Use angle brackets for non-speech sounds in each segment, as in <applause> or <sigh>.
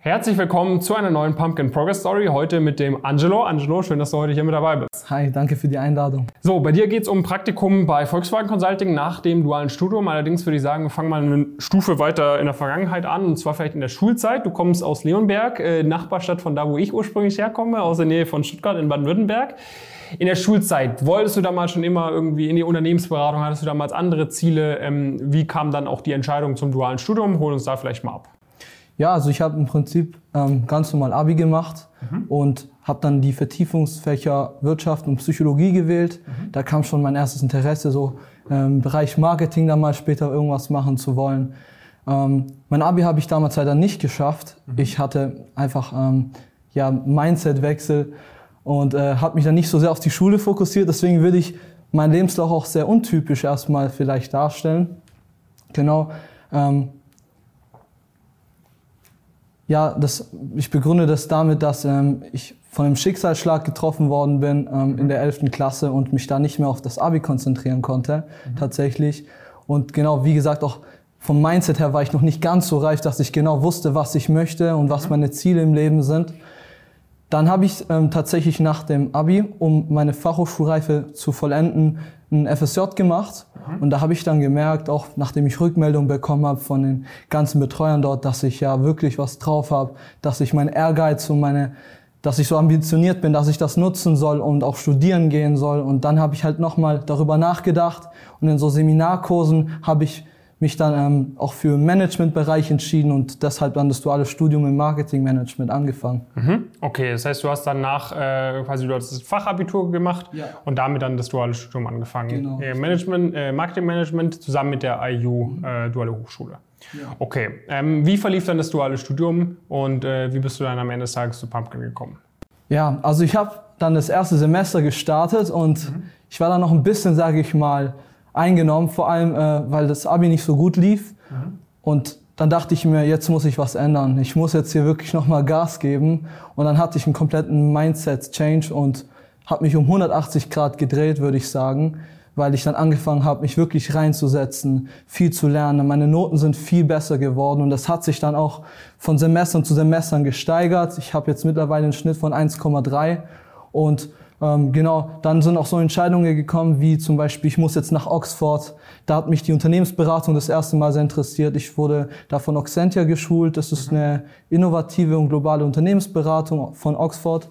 Herzlich willkommen zu einer neuen Pumpkin Progress Story. Heute mit dem Angelo. Angelo, schön, dass du heute hier mit dabei bist. Hi, danke für die Einladung. So, bei dir geht es um Praktikum bei Volkswagen Consulting nach dem dualen Studium. Allerdings würde ich sagen, wir fangen mal eine Stufe weiter in der Vergangenheit an, und zwar vielleicht in der Schulzeit. Du kommst aus Leonberg, äh, Nachbarstadt von da, wo ich ursprünglich herkomme, aus der Nähe von Stuttgart in Baden-Württemberg. In der Schulzeit, wolltest du damals schon immer irgendwie in die Unternehmensberatung, hattest du damals andere Ziele? Ähm, wie kam dann auch die Entscheidung zum dualen Studium? Hol uns da vielleicht mal ab. Ja, also ich habe im Prinzip ähm, ganz normal Abi gemacht mhm. und habe dann die Vertiefungsfächer Wirtschaft und Psychologie gewählt. Mhm. Da kam schon mein erstes Interesse, so ähm, im Bereich Marketing dann mal später irgendwas machen zu wollen. Ähm, mein Abi habe ich damals leider nicht geschafft. Mhm. Ich hatte einfach ähm, ja Mindset-Wechsel und äh, habe mich dann nicht so sehr auf die Schule fokussiert. Deswegen würde ich meinen Lebenslauf auch sehr untypisch erstmal vielleicht darstellen. Genau. Ähm, ja, das, ich begründe das damit, dass ähm, ich von einem Schicksalsschlag getroffen worden bin ähm, in der 11. Klasse und mich da nicht mehr auf das Abi konzentrieren konnte, mhm. tatsächlich. Und genau, wie gesagt, auch vom Mindset her war ich noch nicht ganz so reif, dass ich genau wusste, was ich möchte und was mhm. meine Ziele im Leben sind. Dann habe ich ähm, tatsächlich nach dem Abi, um meine Fachhochschulreife zu vollenden, ein FSJ gemacht. Mhm. Und da habe ich dann gemerkt, auch nachdem ich Rückmeldung bekommen habe von den ganzen Betreuern dort, dass ich ja wirklich was drauf habe, dass ich mein Ehrgeiz und meine, dass ich so ambitioniert bin, dass ich das nutzen soll und auch studieren gehen soll. Und dann habe ich halt nochmal darüber nachgedacht und in so Seminarkursen habe ich mich dann ähm, auch für Managementbereich entschieden und deshalb dann das duale Studium im Marketingmanagement angefangen. Mhm. Okay, das heißt, du hast dann nach äh, quasi du hast das Fachabitur gemacht ja. und damit dann das duale Studium angefangen. Genau. Äh, Management, äh, Marketingmanagement zusammen mit der IU äh, Duale Hochschule. Ja. Okay, ähm, wie verlief dann das duale Studium und äh, wie bist du dann am Ende des Tages zu Pumpkin gekommen? Ja, also ich habe dann das erste Semester gestartet und mhm. ich war dann noch ein bisschen, sage ich mal, eingenommen, vor allem äh, weil das Abi nicht so gut lief. Mhm. Und dann dachte ich mir, jetzt muss ich was ändern. Ich muss jetzt hier wirklich nochmal Gas geben. Und dann hatte ich einen kompletten Mindset-Change und habe mich um 180 Grad gedreht, würde ich sagen, weil ich dann angefangen habe, mich wirklich reinzusetzen, viel zu lernen. Meine Noten sind viel besser geworden und das hat sich dann auch von Semestern zu Semestern gesteigert. Ich habe jetzt mittlerweile einen Schnitt von 1,3 und ähm, genau, dann sind auch so Entscheidungen gekommen, wie zum Beispiel, ich muss jetzt nach Oxford. Da hat mich die Unternehmensberatung das erste Mal sehr interessiert. Ich wurde da von Oxentia geschult. Das ist eine innovative und globale Unternehmensberatung von Oxford.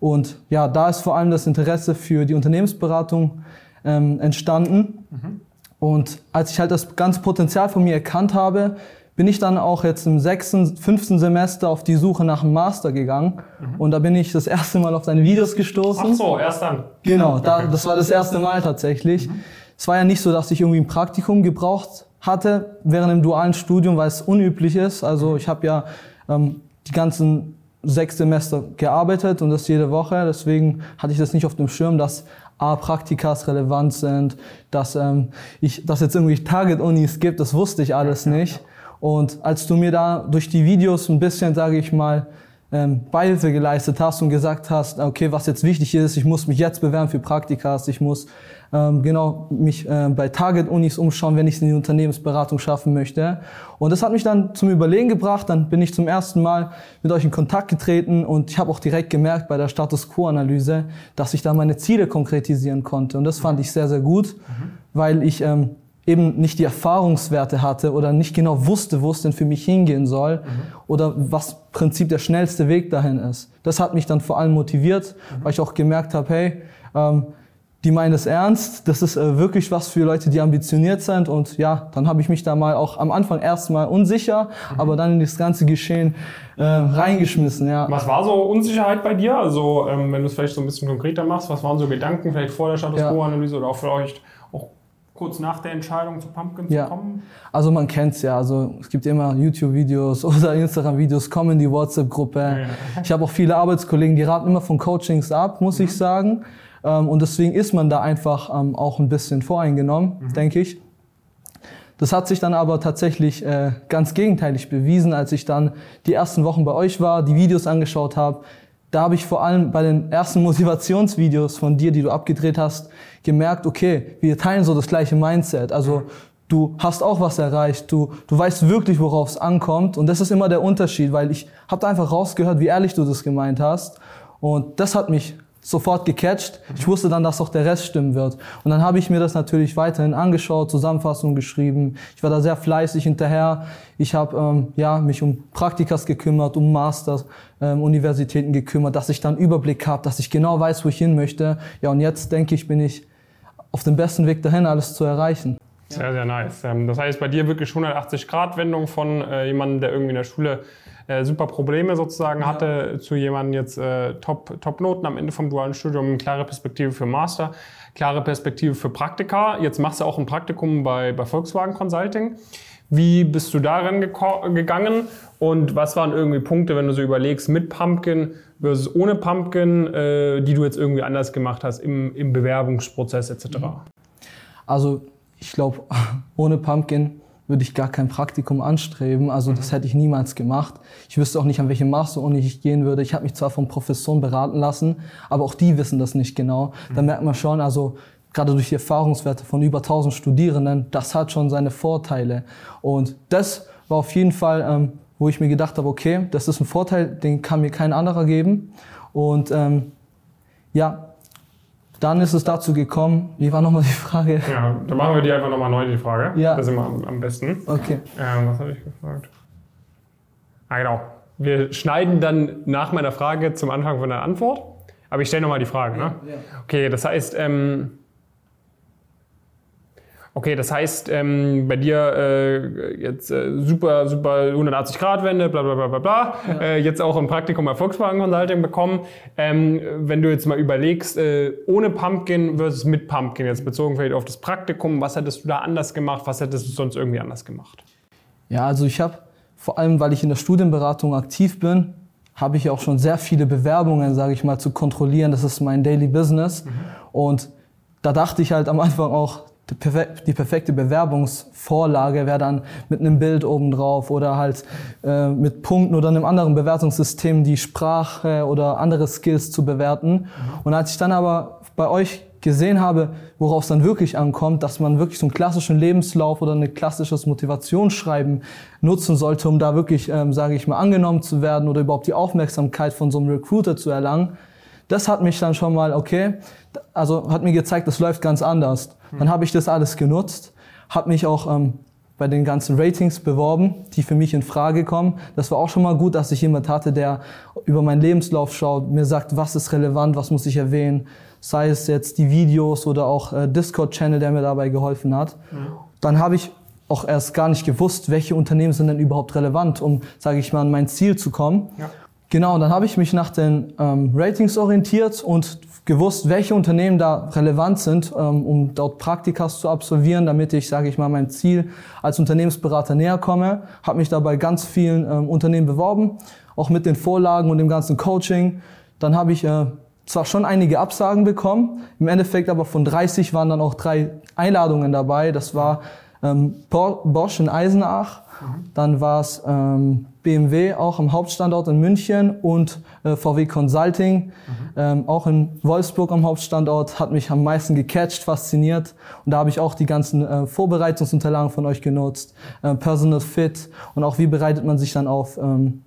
Und ja, da ist vor allem das Interesse für die Unternehmensberatung ähm, entstanden. Mhm. Und als ich halt das ganze Potenzial von mir erkannt habe, bin ich dann auch jetzt im sechsten, fünften Semester auf die Suche nach einem Master gegangen. Mhm. Und da bin ich das erste Mal auf deine Videos gestoßen. Ach so, erst dann. Genau, da, das war das erste Mal tatsächlich. Mhm. Es war ja nicht so, dass ich irgendwie ein Praktikum gebraucht hatte während dem dualen Studium, weil es unüblich ist. Also ich habe ja ähm, die ganzen sechs Semester gearbeitet und das jede Woche. Deswegen hatte ich das nicht auf dem Schirm, dass A, Praktikas relevant sind, dass ähm, ich, dass jetzt irgendwie Target-Unis gibt, das wusste ich alles nicht. Und als du mir da durch die Videos ein bisschen, sage ich mal, ähm, Beihilfe geleistet hast und gesagt hast, okay, was jetzt wichtig ist, ich muss mich jetzt bewerben für Praktikas, ich muss ähm, genau mich äh, bei Target-Unis umschauen, wenn ich es in die Unternehmensberatung schaffen möchte. Und das hat mich dann zum Überlegen gebracht. Dann bin ich zum ersten Mal mit euch in Kontakt getreten und ich habe auch direkt gemerkt bei der Status Quo-Analyse, dass ich da meine Ziele konkretisieren konnte. Und das fand ich sehr, sehr gut, mhm. weil ich ähm, eben nicht die Erfahrungswerte hatte oder nicht genau wusste, wo es denn für mich hingehen soll mhm. oder was Prinzip der schnellste Weg dahin ist. Das hat mich dann vor allem motiviert, mhm. weil ich auch gemerkt habe, hey, ähm, die meinen es ernst, das ist äh, wirklich was für Leute, die ambitioniert sind und ja, dann habe ich mich da mal auch am Anfang erstmal unsicher, mhm. aber dann in das ganze Geschehen äh, reingeschmissen, ja. Was war so Unsicherheit bei dir? Also ähm, wenn du es vielleicht so ein bisschen konkreter machst, was waren so Gedanken vielleicht vor der Status Quo-Analyse oder auch vielleicht kurz nach der Entscheidung zu Pumpkin ja. zu kommen? Also man kennt es ja. Also es gibt immer YouTube-Videos <laughs> oder Instagram-Videos, kommen in die WhatsApp-Gruppe. Ja. Ich habe auch viele Arbeitskollegen, die raten immer von Coachings ab, muss mhm. ich sagen. Ähm, und deswegen ist man da einfach ähm, auch ein bisschen voreingenommen, mhm. denke ich. Das hat sich dann aber tatsächlich äh, ganz gegenteilig bewiesen, als ich dann die ersten Wochen bei euch war, die Videos angeschaut habe, da habe ich vor allem bei den ersten <laughs> Motivationsvideos von dir, die du abgedreht hast, gemerkt, okay, wir teilen so das gleiche Mindset. Also du hast auch was erreicht, du, du weißt wirklich, worauf es ankommt. Und das ist immer der Unterschied, weil ich habe einfach rausgehört, wie ehrlich du das gemeint hast. Und das hat mich sofort gecatcht. Ich wusste dann, dass auch der Rest stimmen wird. Und dann habe ich mir das natürlich weiterhin angeschaut, Zusammenfassungen geschrieben. Ich war da sehr fleißig hinterher. Ich habe ähm, ja, mich um Praktikas gekümmert, um Masters, ähm, Universitäten gekümmert, dass ich dann Überblick habe, dass ich genau weiß, wo ich hin möchte. Ja, und jetzt denke ich, bin ich auf dem besten Weg dahin, alles zu erreichen. Sehr, sehr nice. Ähm, das heißt, bei dir wirklich 180-Grad-Wendung von äh, jemandem, der irgendwie in der Schule äh, super Probleme sozusagen ja. hatte, zu jemandem jetzt äh, Top, Top-Noten am Ende vom dualen Studium, klare Perspektive für Master, klare Perspektive für Praktika. Jetzt machst du auch ein Praktikum bei, bei Volkswagen Consulting. Wie bist du darin gegangen und was waren irgendwie Punkte, wenn du so überlegst, mit Pumpkin versus ohne Pumpkin, äh, die du jetzt irgendwie anders gemacht hast im, im Bewerbungsprozess etc.? Also ich glaube, <laughs> ohne Pumpkin würde ich gar kein Praktikum anstreben. Also das mhm. hätte ich niemals gemacht. Ich wüsste auch nicht, an welche Masteruni ich gehen würde. Ich habe mich zwar von Professoren beraten lassen, aber auch die wissen das nicht genau. Da mhm. merkt man schon, also gerade durch die Erfahrungswerte von über 1000 Studierenden, das hat schon seine Vorteile. Und das war auf jeden Fall, ähm, wo ich mir gedacht habe, okay, das ist ein Vorteil, den kann mir kein anderer geben. Und ähm, ja, dann ist es dazu gekommen, wie war nochmal die Frage? Ja, dann machen wir die einfach nochmal neu, die Frage. Ja. Das ist immer am, besten. Okay. Ähm, was habe ich gefragt? Ah, genau. Wir schneiden dann nach meiner Frage zum Anfang von der Antwort. Aber ich stelle nochmal die Frage. Ne? Ja. Okay, das heißt, ähm, Okay, das heißt, ähm, bei dir äh, jetzt äh, super, super 180 Grad Wende, bla bla bla bla bla. Ja. Äh, jetzt auch ein Praktikum bei Volkswagen Consulting bekommen. Ähm, wenn du jetzt mal überlegst, äh, ohne Pumpkin versus mit Pumpkin, jetzt bezogen vielleicht auf das Praktikum, was hättest du da anders gemacht? Was hättest du sonst irgendwie anders gemacht? Ja, also ich habe vor allem, weil ich in der Studienberatung aktiv bin, habe ich auch schon sehr viele Bewerbungen, sage ich mal, zu kontrollieren. Das ist mein Daily Business. Mhm. Und da dachte ich halt am Anfang auch, die perfekte Bewerbungsvorlage wäre dann mit einem Bild obendrauf oder halt äh, mit Punkten oder einem anderen Bewertungssystem die Sprache oder andere Skills zu bewerten. Mhm. Und als ich dann aber bei euch gesehen habe, worauf es dann wirklich ankommt, dass man wirklich so einen klassischen Lebenslauf oder ein klassisches Motivationsschreiben nutzen sollte, um da wirklich, ähm, sage ich mal, angenommen zu werden oder überhaupt die Aufmerksamkeit von so einem Recruiter zu erlangen, das hat mich dann schon mal, okay, also hat mir gezeigt, das läuft ganz anders. Dann habe ich das alles genutzt, habe mich auch ähm, bei den ganzen Ratings beworben, die für mich in Frage kommen. Das war auch schon mal gut, dass ich jemand hatte, der über meinen Lebenslauf schaut, mir sagt, was ist relevant, was muss ich erwähnen, sei es jetzt die Videos oder auch äh, Discord-Channel, der mir dabei geholfen hat. Mhm. Dann habe ich auch erst gar nicht gewusst, welche Unternehmen sind denn überhaupt relevant, um, sage ich mal, an mein Ziel zu kommen. Ja. Genau, dann habe ich mich nach den ähm, Ratings orientiert und gewusst, welche Unternehmen da relevant sind, ähm, um dort Praktikas zu absolvieren, damit ich, sage ich mal, meinem Ziel als Unternehmensberater näher komme. Habe mich dabei ganz vielen ähm, Unternehmen beworben, auch mit den Vorlagen und dem ganzen Coaching. Dann habe ich äh, zwar schon einige Absagen bekommen, im Endeffekt aber von 30 waren dann auch drei Einladungen dabei. Das war ähm, Bosch in Eisenach, mhm. dann war es ähm, BMW auch am Hauptstandort in München und äh, VW Consulting, mhm. ähm, auch in Wolfsburg am Hauptstandort, hat mich am meisten gecatcht, fasziniert. Und da habe ich auch die ganzen äh, Vorbereitungsunterlagen von euch genutzt, äh, Personal Fit und auch wie bereitet man sich dann auf, ähm,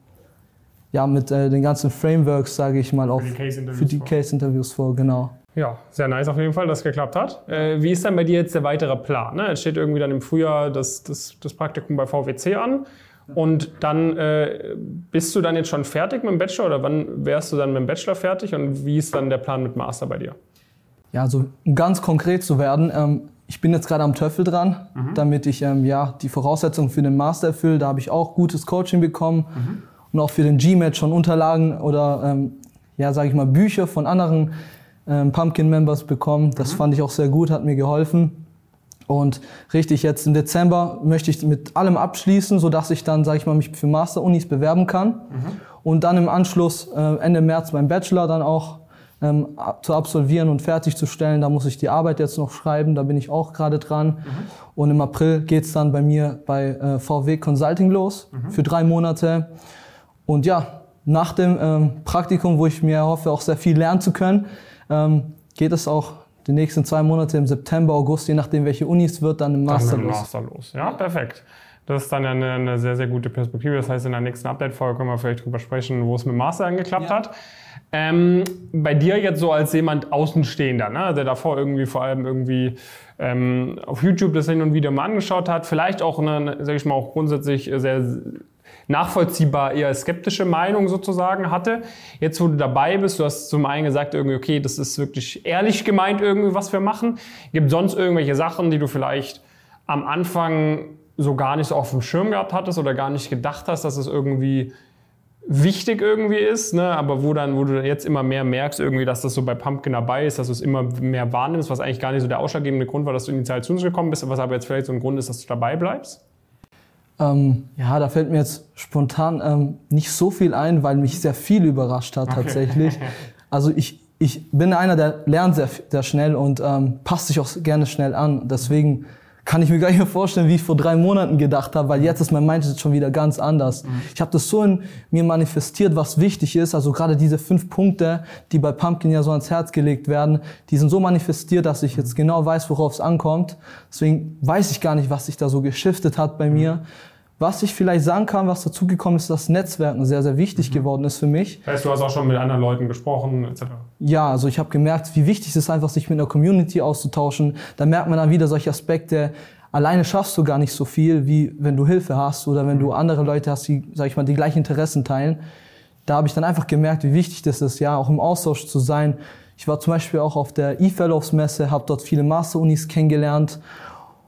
ja, mit äh, den ganzen Frameworks, sage ich mal, auf, für die Case-Interviews vor. vor, genau. Ja, sehr nice auf jeden Fall, dass es geklappt hat. Äh, wie ist dann bei dir jetzt der weitere Plan? Ne? Es steht irgendwie dann im Frühjahr das, das, das Praktikum bei VWC an. Und dann äh, bist du dann jetzt schon fertig mit dem Bachelor oder wann wärst du dann mit dem Bachelor fertig und wie ist dann der Plan mit Master bei dir? Ja, also um ganz konkret zu werden, ähm, ich bin jetzt gerade am Töffel dran, mhm. damit ich ähm, ja, die Voraussetzungen für den Master erfülle. Da habe ich auch gutes Coaching bekommen mhm. und auch für den GMAT schon Unterlagen oder ähm, ja, sage ich mal Bücher von anderen ähm, Pumpkin-Members bekommen. Das mhm. fand ich auch sehr gut, hat mir geholfen. Und richtig, jetzt im Dezember möchte ich mit allem abschließen, sodass ich dann, sage ich mal, mich für Master-Unis bewerben kann. Mhm. Und dann im Anschluss äh, Ende März meinen Bachelor dann auch ähm, zu absolvieren und fertigzustellen. Da muss ich die Arbeit jetzt noch schreiben, da bin ich auch gerade dran. Mhm. Und im April geht's dann bei mir bei äh, VW Consulting los mhm. für drei Monate. Und ja, nach dem ähm, Praktikum, wo ich mir hoffe, auch sehr viel lernen zu können, ähm, geht es auch die nächsten zwei Monate im September, August, je nachdem welche Uni es wird, dann im Master, dann los. Master los. Ja, perfekt. Das ist dann eine, eine, sehr, sehr gute Perspektive. Das heißt, in der nächsten Update-Folge können wir vielleicht drüber sprechen, wo es mit Master angeklappt ja. hat. Ähm, bei dir jetzt so als jemand Außenstehender, ne, der davor irgendwie vor allem irgendwie ähm, auf YouTube das hin und wieder mal angeschaut hat, vielleicht auch eine, sag ich mal, auch grundsätzlich sehr nachvollziehbar eher skeptische Meinung sozusagen hatte. Jetzt, wo du dabei bist, du hast zum einen gesagt, irgendwie, okay, das ist wirklich ehrlich gemeint, irgendwie, was wir machen. Gibt sonst irgendwelche Sachen, die du vielleicht am Anfang so gar nicht so auf dem Schirm gehabt hattest oder gar nicht gedacht hast, dass es irgendwie wichtig irgendwie ist, ne? aber wo dann, wo du jetzt immer mehr merkst, irgendwie, dass das so bei Pumpkin dabei ist, dass du es immer mehr wahrnimmst, was eigentlich gar nicht so der ausschlaggebende Grund war, dass du initial zu uns gekommen bist, was aber jetzt vielleicht so ein Grund ist, dass du dabei bleibst? Ähm, ja, da fällt mir jetzt spontan ähm, nicht so viel ein, weil mich sehr viel überrascht hat tatsächlich. Okay. <laughs> Also ich, ich bin einer, der lernt sehr, sehr schnell und ähm, passt sich auch gerne schnell an. Deswegen kann ich mir gar nicht mehr vorstellen, wie ich vor drei Monaten gedacht habe, weil jetzt ist mein Mindset schon wieder ganz anders. Mhm. Ich habe das so in mir manifestiert, was wichtig ist. Also gerade diese fünf Punkte, die bei Pumpkin ja so ans Herz gelegt werden, die sind so manifestiert, dass ich jetzt genau weiß, worauf es ankommt. Deswegen weiß ich gar nicht, was sich da so geschiftet hat bei mir. Was ich vielleicht sagen kann, was dazugekommen ist, dass Netzwerken sehr, sehr wichtig mhm. geworden ist für mich. Das heißt, du hast auch schon mit anderen Leuten gesprochen, etc. Ja, also ich habe gemerkt, wie wichtig es ist, einfach sich mit einer Community auszutauschen. Da merkt man dann wieder solche Aspekte. Alleine schaffst du gar nicht so viel, wie wenn du Hilfe hast oder wenn du mhm. andere Leute hast, die, sag ich mal, die gleichen Interessen teilen. Da habe ich dann einfach gemerkt, wie wichtig das ist, ja, auch im Austausch zu sein. Ich war zum Beispiel auch auf der E-Fellows Messe, habe dort viele Master-Unis kennengelernt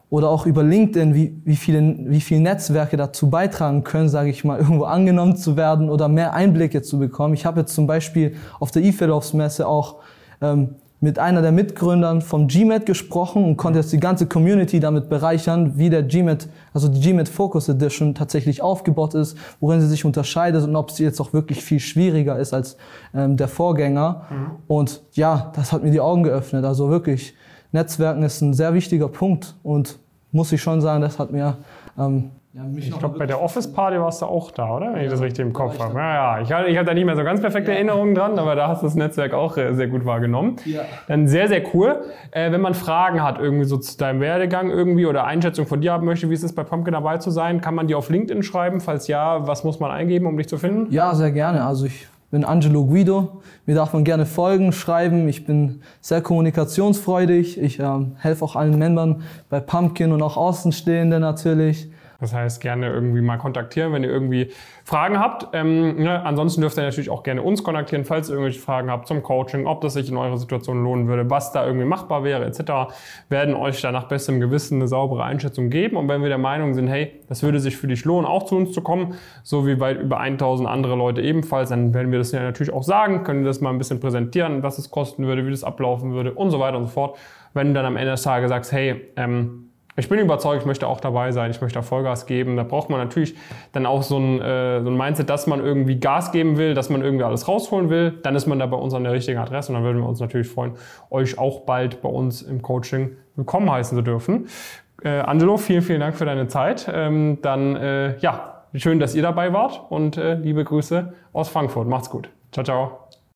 oder auch über LinkedIn, wie, wie, viele, wie viele Netzwerke dazu beitragen können, sage ich mal, <laughs> irgendwo angenommen zu werden oder mehr Einblicke zu bekommen. Ich habe jetzt zum Beispiel auf der eFellows Messe auch ähm, mit einer der Mitgründern vom GMAT gesprochen und konnte jetzt die ganze Community damit bereichern, wie der GMAT, also die GMAT Focus Edition tatsächlich aufgebaut ist, worin sie sich unterscheidet und ob sie jetzt auch wirklich viel schwieriger ist als ähm, der Vorgänger. Mhm. Und ja, das hat mir die Augen geöffnet. Also wirklich, Netzwerken ist ein sehr wichtiger Punkt und muss ich schon sagen, das hat mir ähm, ja, ich glaube, bei der Office Party warst du auch da, oder? Wenn ja, ich das richtig im Kopf habe. Ja, ja. Ich, habe da nicht mehr so ganz perfekte ja. Erinnerungen dran, aber da hast du das Netzwerk auch äh, sehr gut wahrgenommen. Ja. Dann sehr, sehr cool. Äh, wenn man Fragen hat, irgendwie so zu deinem Werdegang irgendwie oder Einschätzung von dir haben möchte, wie es ist, bei Pumpkin dabei zu sein, kann man dir auf LinkedIn schreiben? Falls ja, was muss man eingeben, um dich zu finden? Ja, sehr gerne. Also ich bin Angelo Guido. Mir darf man gerne folgen, schreiben. Ich bin sehr kommunikationsfreudig. Ich ähm, helfe auch allen Membern bei Pumpkin und auch Außenstehende natürlich. Das heißt, gerne irgendwie mal kontaktieren, wenn ihr irgendwie Fragen habt. Ähm, ne? Ansonsten dürft ihr natürlich auch gerne uns kontaktieren, falls ihr irgendwelche Fragen habt zum Coaching, ob das sich in eurer Situation lohnen würde, was da irgendwie machbar wäre, etc. Werden euch da nach bestem Gewissen eine saubere Einschätzung geben. Und wenn wir der Meinung sind, hey, das würde sich für dich lohnen, auch zu uns zu kommen, so wie weit über 1000 andere Leute ebenfalls, dann werden wir das ja natürlich auch sagen, können das mal ein bisschen präsentieren, was es kosten würde, wie das ablaufen würde und so weiter und so fort. Wenn du dann am Ende des Tages sagst, hey, ähm, ich bin überzeugt, ich möchte auch dabei sein, ich möchte Vollgas geben. Da braucht man natürlich dann auch so ein, äh, so ein Mindset, dass man irgendwie Gas geben will, dass man irgendwie alles rausholen will. Dann ist man da bei uns an der richtigen Adresse und dann würden wir uns natürlich freuen, euch auch bald bei uns im Coaching willkommen heißen zu dürfen. Äh, Angelo, vielen, vielen Dank für deine Zeit. Ähm, dann, äh, ja, schön, dass ihr dabei wart und äh, liebe Grüße aus Frankfurt. Macht's gut. Ciao, ciao.